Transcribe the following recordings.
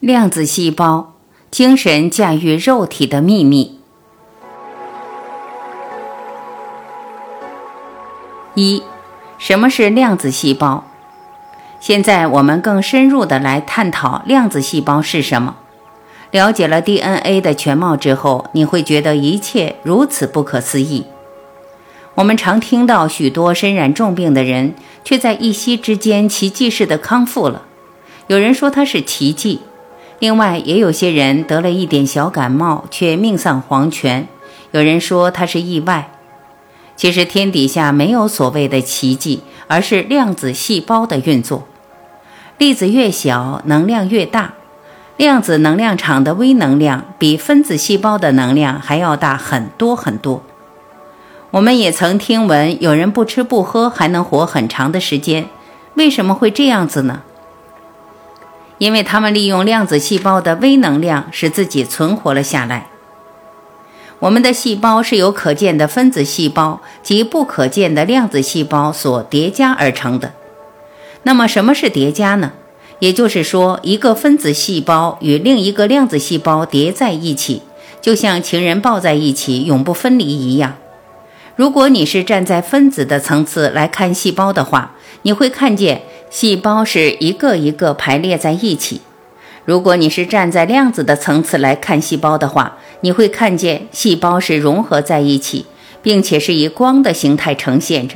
量子细胞，精神驾驭肉体的秘密。一，什么是量子细胞？现在我们更深入的来探讨量子细胞是什么。了解了 DNA 的全貌之后，你会觉得一切如此不可思议。我们常听到许多身染重病的人，却在一夕之间奇迹似的康复了。有人说它是奇迹。另外，也有些人得了一点小感冒，却命丧黄泉。有人说他是意外。其实天底下没有所谓的奇迹，而是量子细胞的运作。粒子越小，能量越大。量子能量场的微能量比分子细胞的能量还要大很多很多。我们也曾听闻有人不吃不喝还能活很长的时间，为什么会这样子呢？因为他们利用量子细胞的微能量，使自己存活了下来。我们的细胞是由可见的分子细胞及不可见的量子细胞所叠加而成的。那么，什么是叠加呢？也就是说，一个分子细胞与另一个量子细胞叠在一起，就像情人抱在一起，永不分离一样。如果你是站在分子的层次来看细胞的话，你会看见。细胞是一个一个排列在一起。如果你是站在量子的层次来看细胞的话，你会看见细胞是融合在一起，并且是以光的形态呈现着。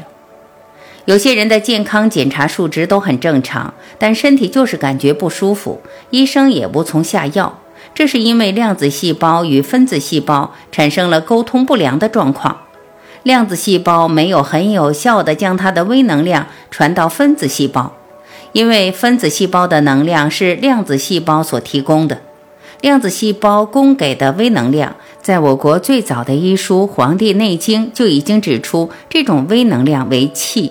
有些人的健康检查数值都很正常，但身体就是感觉不舒服，医生也无从下药。这是因为量子细胞与分子细胞产生了沟通不良的状况。量子细胞没有很有效地将它的微能量传到分子细胞。因为分子细胞的能量是量子细胞所提供的，量子细胞供给的微能量，在我国最早的医书《黄帝内经》就已经指出，这种微能量为气。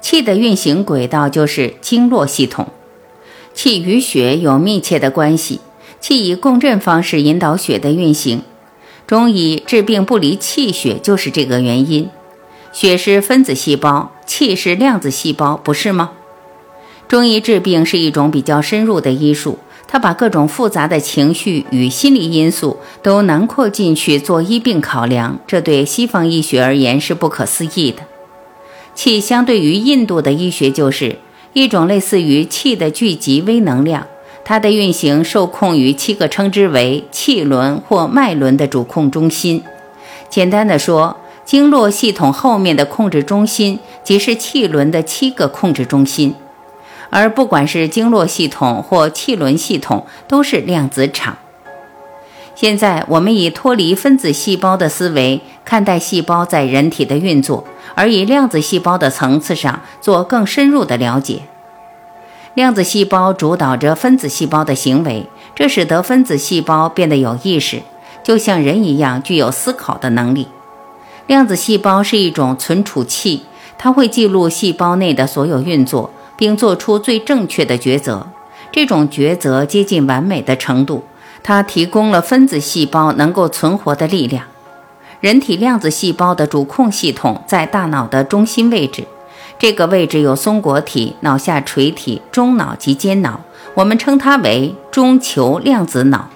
气的运行轨道就是经络系统，气与血有密切的关系，气以共振方式引导血的运行。中医治病不离气血，就是这个原因。血是分子细胞，气是量子细胞，不是吗？中医治病是一种比较深入的医术，它把各种复杂的情绪与心理因素都囊括进去做医病考量，这对西方医学而言是不可思议的。气相对于印度的医学就是一种类似于气的聚集微能量，它的运行受控于七个称之为气轮或脉轮的主控中心。简单的说，经络系统后面的控制中心即是气轮的七个控制中心。而不管是经络系统或气轮系统，都是量子场。现在我们以脱离分子细胞的思维看待细胞在人体的运作，而以量子细胞的层次上做更深入的了解。量子细胞主导着分子细胞的行为，这使得分子细胞变得有意识，就像人一样具有思考的能力。量子细胞是一种存储器，它会记录细胞内的所有运作。并做出最正确的抉择，这种抉择接近完美的程度。它提供了分子细胞能够存活的力量。人体量子细胞的主控系统在大脑的中心位置，这个位置有松果体、脑下垂体、中脑及间脑，我们称它为中球量子脑。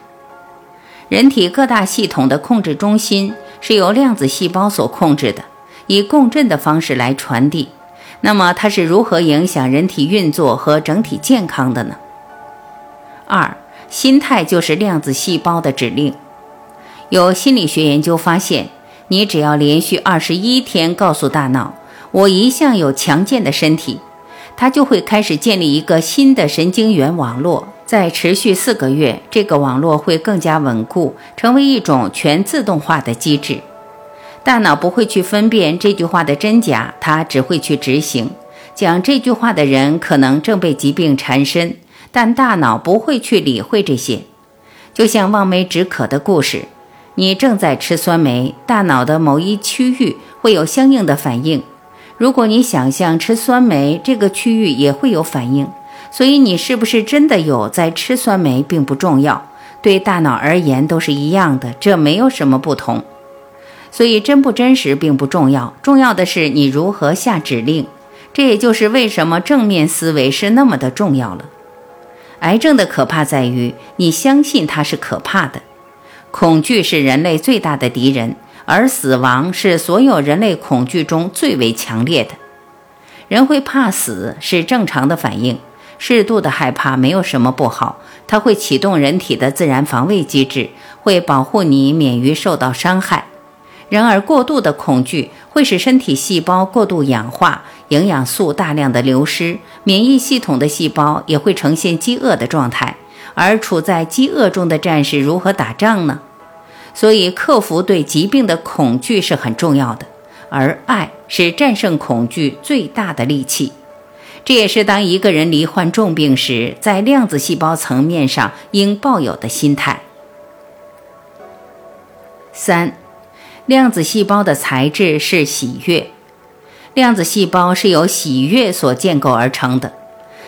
人体各大系统的控制中心是由量子细胞所控制的，以共振的方式来传递。那么它是如何影响人体运作和整体健康的呢？二，心态就是量子细胞的指令。有心理学研究发现，你只要连续二十一天告诉大脑“我一向有强健的身体”，它就会开始建立一个新的神经元网络。在持续四个月，这个网络会更加稳固，成为一种全自动化的机制。大脑不会去分辨这句话的真假，它只会去执行。讲这句话的人可能正被疾病缠身，但大脑不会去理会这些。就像望梅止渴的故事，你正在吃酸梅，大脑的某一区域会有相应的反应。如果你想象吃酸梅，这个区域也会有反应。所以你是不是真的有在吃酸梅并不重要，对大脑而言都是一样的，这没有什么不同。所以真不真实并不重要，重要的是你如何下指令。这也就是为什么正面思维是那么的重要了。癌症的可怕在于你相信它是可怕的。恐惧是人类最大的敌人，而死亡是所有人类恐惧中最为强烈的。人会怕死是正常的反应，适度的害怕没有什么不好，它会启动人体的自然防卫机制，会保护你免于受到伤害。然而，过度的恐惧会使身体细胞过度氧化，营养素大量的流失，免疫系统的细胞也会呈现饥饿的状态。而处在饥饿中的战士如何打仗呢？所以，克服对疾病的恐惧是很重要的，而爱是战胜恐惧最大的利器。这也是当一个人罹患重病时，在量子细胞层面上应抱有的心态。三。量子细胞的材质是喜悦，量子细胞是由喜悦所建构而成的。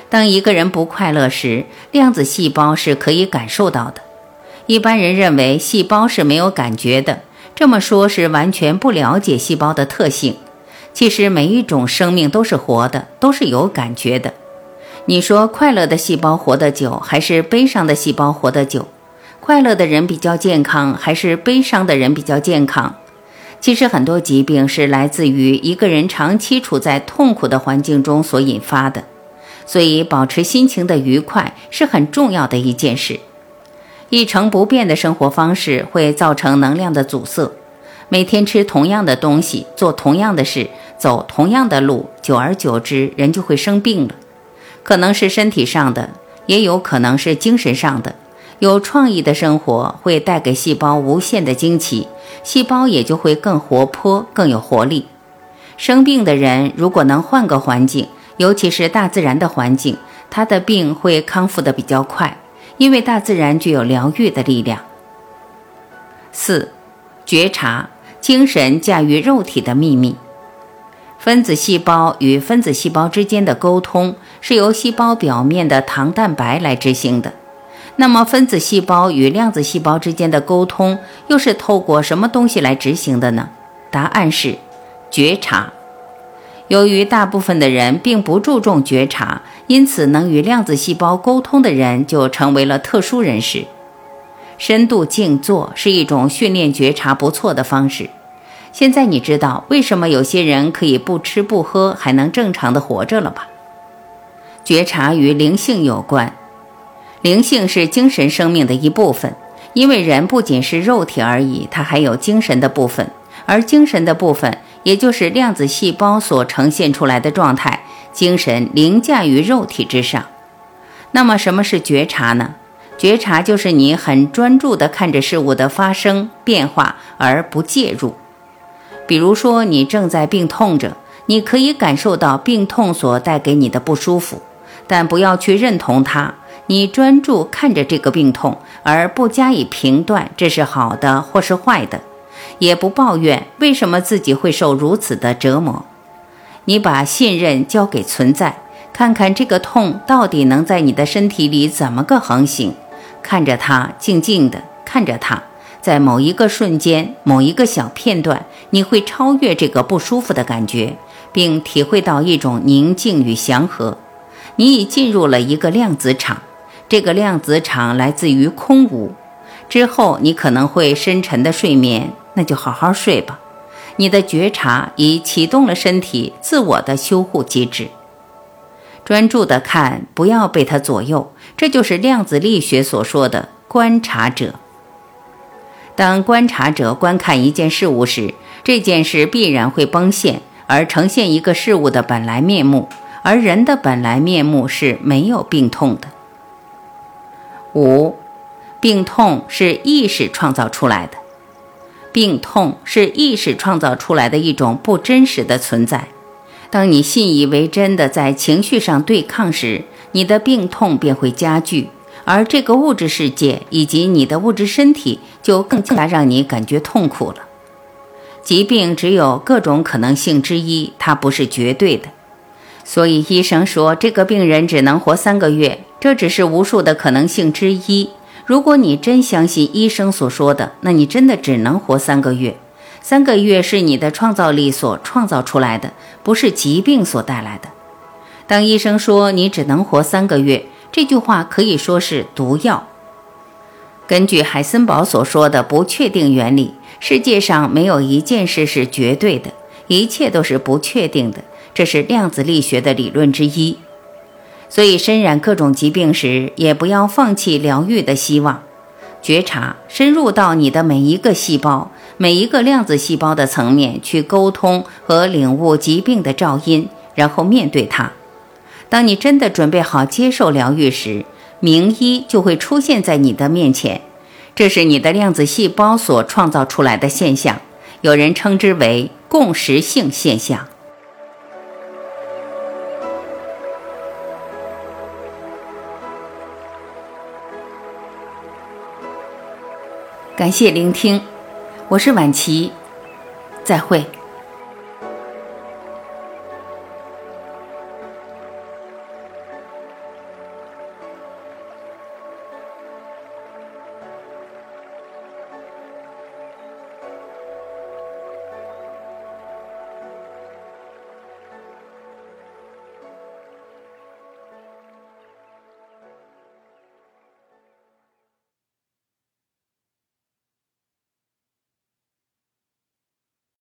当一个人不快乐时，量子细胞是可以感受到的。一般人认为细胞是没有感觉的，这么说是完全不了解细胞的特性。其实每一种生命都是活的，都是有感觉的。你说快乐的细胞活得久，还是悲伤的细胞活得久？快乐的人比较健康，还是悲伤的人比较健康？其实很多疾病是来自于一个人长期处在痛苦的环境中所引发的，所以保持心情的愉快是很重要的一件事。一成不变的生活方式会造成能量的阻塞，每天吃同样的东西，做同样的事，走同样的路，久而久之，人就会生病了。可能是身体上的，也有可能是精神上的。有创意的生活会带给细胞无限的惊奇，细胞也就会更活泼、更有活力。生病的人如果能换个环境，尤其是大自然的环境，他的病会康复的比较快，因为大自然具有疗愈的力量。四、觉察精神驾驭肉体的秘密。分子细胞与分子细胞之间的沟通是由细胞表面的糖蛋白来执行的。那么，分子细胞与量子细胞之间的沟通又是透过什么东西来执行的呢？答案是觉察。由于大部分的人并不注重觉察，因此能与量子细胞沟通的人就成为了特殊人士。深度静坐是一种训练觉察不错的方式。现在你知道为什么有些人可以不吃不喝还能正常的活着了吧？觉察与灵性有关。灵性是精神生命的一部分，因为人不仅是肉体而已，它还有精神的部分，而精神的部分，也就是量子细胞所呈现出来的状态，精神凌驾于肉体之上。那么，什么是觉察呢？觉察就是你很专注地看着事物的发生变化而不介入。比如说，你正在病痛着，你可以感受到病痛所带给你的不舒服，但不要去认同它。你专注看着这个病痛，而不加以评断，这是好的或是坏的，也不抱怨为什么自己会受如此的折磨。你把信任交给存在，看看这个痛到底能在你的身体里怎么个横行。看着它，静静的看着它，在某一个瞬间，某一个小片段，你会超越这个不舒服的感觉，并体会到一种宁静与祥和。你已进入了一个量子场。这个量子场来自于空无，之后你可能会深沉的睡眠，那就好好睡吧。你的觉察已启动了身体自我的修护机制。专注的看，不要被它左右，这就是量子力学所说的观察者。当观察者观看一件事物时，这件事必然会崩现，而呈现一个事物的本来面目，而人的本来面目是没有病痛的。五，病痛是意识创造出来的。病痛是意识创造出来的一种不真实的存在。当你信以为真的在情绪上对抗时，你的病痛便会加剧，而这个物质世界以及你的物质身体就更加让你感觉痛苦了。疾病只有各种可能性之一，它不是绝对的。所以医生说，这个病人只能活三个月。这只是无数的可能性之一。如果你真相信医生所说的，那你真的只能活三个月。三个月是你的创造力所创造出来的，不是疾病所带来的。当医生说你只能活三个月，这句话可以说是毒药。根据海森堡所说的不确定原理，世界上没有一件事是绝对的，一切都是不确定的。这是量子力学的理论之一。所以，身染各种疾病时，也不要放弃疗愈的希望。觉察，深入到你的每一个细胞、每一个量子细胞的层面去沟通和领悟疾病的噪音，然后面对它。当你真的准备好接受疗愈时，名医就会出现在你的面前，这是你的量子细胞所创造出来的现象，有人称之为共识性现象。感谢聆听，我是晚琪，再会。